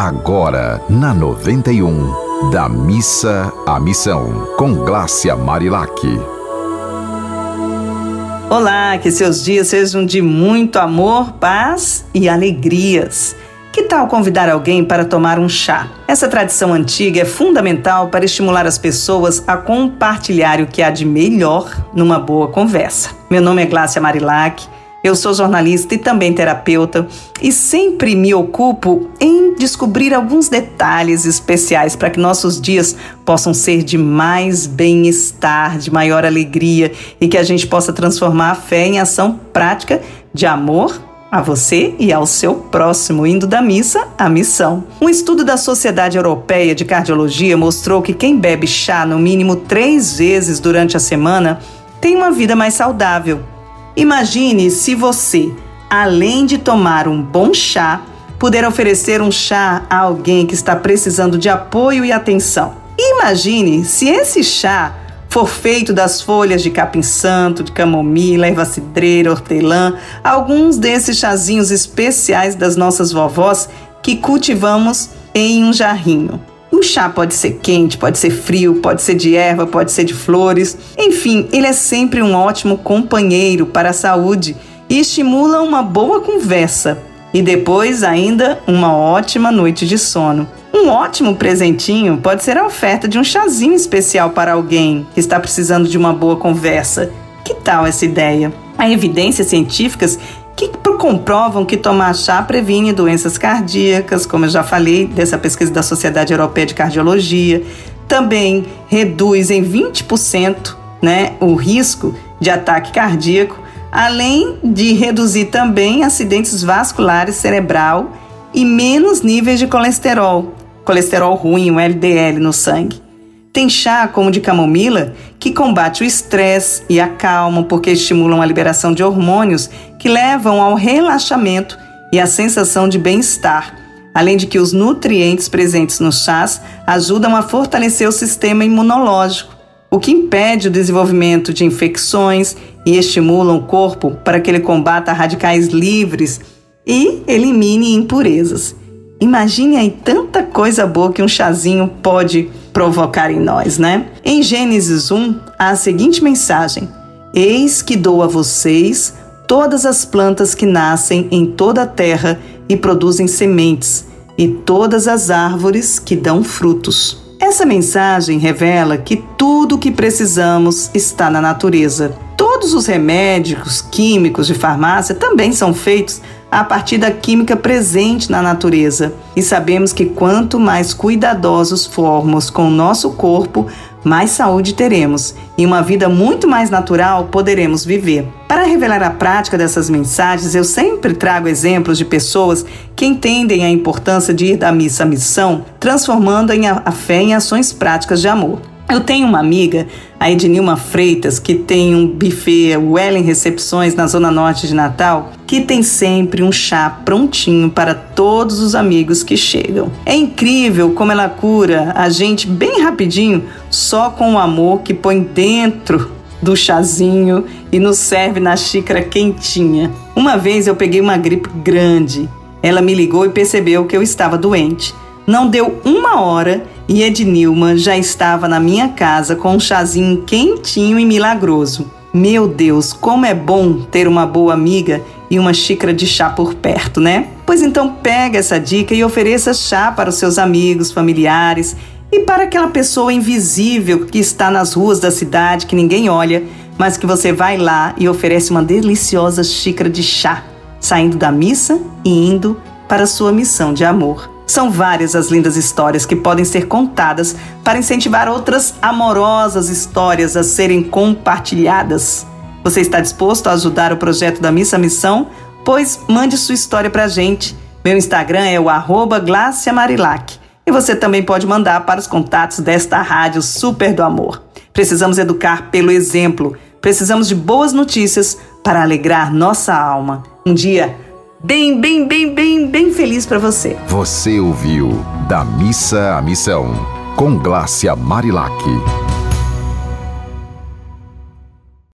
agora na 91, da missa à missão, com Glácia Marilac. Olá, que seus dias sejam de muito amor, paz e alegrias. Que tal convidar alguém para tomar um chá? Essa tradição antiga é fundamental para estimular as pessoas a compartilhar o que há de melhor numa boa conversa. Meu nome é Glácia Marilac. Eu sou jornalista e também terapeuta e sempre me ocupo em descobrir alguns detalhes especiais para que nossos dias possam ser de mais bem-estar, de maior alegria e que a gente possa transformar a fé em ação prática de amor a você e ao seu próximo, indo da missa à missão. Um estudo da Sociedade Europeia de Cardiologia mostrou que quem bebe chá no mínimo três vezes durante a semana tem uma vida mais saudável. Imagine se você, além de tomar um bom chá, puder oferecer um chá a alguém que está precisando de apoio e atenção. Imagine se esse chá for feito das folhas de capim-santo, de camomila, erva cidreira, hortelã, alguns desses chazinhos especiais das nossas vovós que cultivamos em um jarrinho. O chá pode ser quente, pode ser frio, pode ser de erva, pode ser de flores. Enfim, ele é sempre um ótimo companheiro para a saúde e estimula uma boa conversa. E depois, ainda, uma ótima noite de sono. Um ótimo presentinho pode ser a oferta de um chazinho especial para alguém que está precisando de uma boa conversa. Que tal essa ideia? Há evidências científicas que comprovam que tomar chá previne doenças cardíacas, como eu já falei dessa pesquisa da Sociedade Europeia de Cardiologia. Também reduz em 20% né, o risco de ataque cardíaco, além de reduzir também acidentes vasculares cerebral e menos níveis de colesterol, colesterol ruim, o LDL no sangue. Tem chá como de camomila que combate o estresse e a calma porque estimulam a liberação de hormônios que levam ao relaxamento e à sensação de bem-estar, além de que os nutrientes presentes nos chás ajudam a fortalecer o sistema imunológico, o que impede o desenvolvimento de infecções e estimulam o corpo para que ele combata radicais livres e elimine impurezas. Imagine aí tanta coisa boa que um chazinho pode provocar em nós, né? Em Gênesis 1, há a seguinte mensagem: Eis que dou a vocês todas as plantas que nascem em toda a terra e produzem sementes, e todas as árvores que dão frutos. Essa mensagem revela que tudo o que precisamos está na natureza. Todos os remédios químicos de farmácia também são feitos a partir da química presente na natureza. E sabemos que quanto mais cuidadosos formos com o nosso corpo, mais saúde teremos e uma vida muito mais natural poderemos viver. Para revelar a prática dessas mensagens, eu sempre trago exemplos de pessoas que entendem a importância de ir da missa à missão, transformando a fé em ações práticas de amor. Eu tenho uma amiga, a Ednilma Freitas, que tem um buffet Wellen Recepções na Zona Norte de Natal, que tem sempre um chá prontinho para todos os amigos que chegam. É incrível como ela cura a gente bem rapidinho, só com o amor que põe dentro do chazinho e nos serve na xícara quentinha. Uma vez eu peguei uma gripe grande. Ela me ligou e percebeu que eu estava doente. Não deu uma hora e Ednilma já estava na minha casa com um chazinho quentinho e milagroso. Meu Deus, como é bom ter uma boa amiga e uma xícara de chá por perto, né? Pois então pega essa dica e ofereça chá para os seus amigos, familiares e para aquela pessoa invisível que está nas ruas da cidade que ninguém olha, mas que você vai lá e oferece uma deliciosa xícara de chá, saindo da missa e indo para sua missão de amor. São várias as lindas histórias que podem ser contadas para incentivar outras amorosas histórias a serem compartilhadas. Você está disposto a ajudar o projeto da Missa Missão? Pois mande sua história para a gente. Meu Instagram é o arroba. E você também pode mandar para os contatos desta rádio Super do Amor. Precisamos educar pelo exemplo. Precisamos de boas notícias para alegrar nossa alma. Um dia bem, bem, bem, bem, bem feliz para você. Você ouviu Da Missa à Missão, com Glácia Marilac.